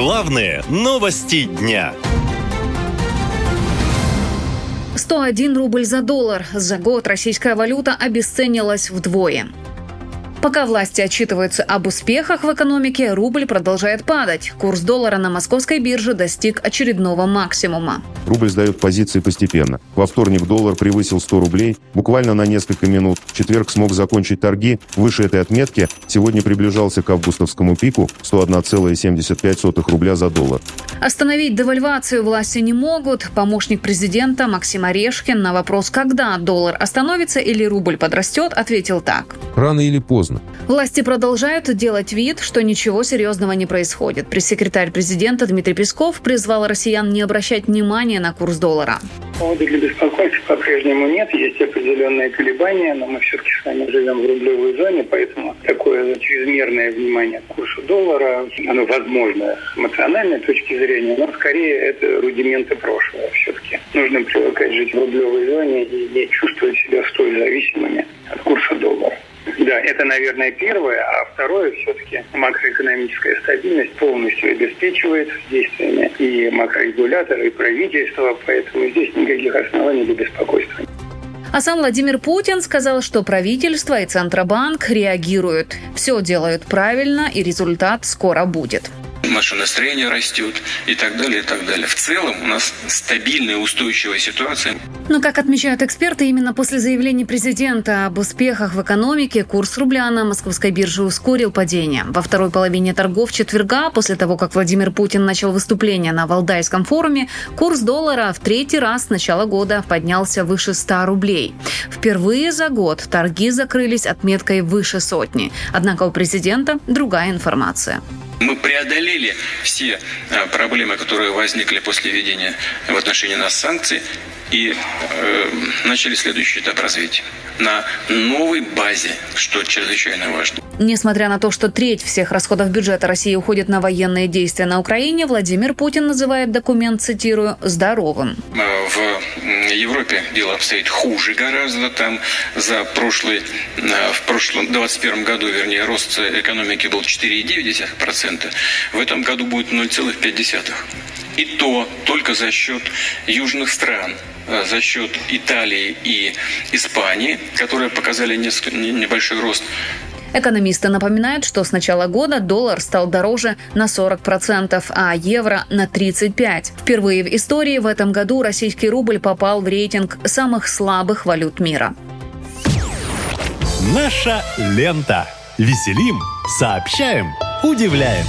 Главные новости дня. 101 рубль за доллар. За год российская валюта обесценилась вдвое. Пока власти отчитываются об успехах в экономике, рубль продолжает падать. Курс доллара на московской бирже достиг очередного максимума. Рубль сдает позиции постепенно. Во вторник доллар превысил 100 рублей буквально на несколько минут. В четверг смог закончить торги выше этой отметки. Сегодня приближался к августовскому пику 101,75 рубля за доллар. Остановить девальвацию власти не могут. Помощник президента Максим Орешкин на вопрос, когда доллар остановится или рубль подрастет, ответил так. Рано или поздно поздно. Власти продолжают делать вид, что ничего серьезного не происходит. Пресс-секретарь президента Дмитрий Песков призвал россиян не обращать внимания на курс доллара. Повода для беспокойства по-прежнему нет. Есть определенные колебания, но мы все-таки с вами живем в рублевой зоне, поэтому такое чрезмерное внимание к курсу доллара, оно возможно с эмоциональной точки зрения, но скорее это рудименты прошлого все-таки. Нужно привыкать жить в рублевой зоне и не чувствовать себя столь зависимыми от курса доллара. Да, это, наверное, первое. А второе, все-таки макроэкономическая стабильность полностью обеспечивается действиями и макрорегулятора, и правительства, поэтому здесь никаких оснований для беспокойства. А сам Владимир Путин сказал, что правительство и Центробанк реагируют. Все делают правильно, и результат скоро будет наше настроение растет и так далее, и так далее. В целом у нас стабильная, устойчивая ситуация. Но, как отмечают эксперты, именно после заявления президента об успехах в экономике курс рубля на московской бирже ускорил падение. Во второй половине торгов четверга, после того, как Владимир Путин начал выступление на Валдайском форуме, курс доллара в третий раз с начала года поднялся выше 100 рублей. Впервые за год торги закрылись отметкой выше сотни. Однако у президента другая информация. Мы преодолели все а, проблемы, которые возникли после введения в отношении нас санкций и э, начали следующий этап развития на новой базе, что чрезвычайно важно. Несмотря на то, что треть всех расходов бюджета России уходит на военные действия на Украине, Владимир Путин называет документ, цитирую, «здоровым». А, в Европе дело обстоит хуже гораздо. Там за прошлый, а, в прошлом 2021 году, вернее, рост экономики был 4,9%. В этом году будет 0,5%. И то только за счет южных стран а, за счет Италии и Испании, которые показали небольшой рост. Экономисты напоминают, что с начала года доллар стал дороже на 40%, а евро на 35%. Впервые в истории в этом году российский рубль попал в рейтинг самых слабых валют мира. Наша лента. Веселим, сообщаем, удивляем.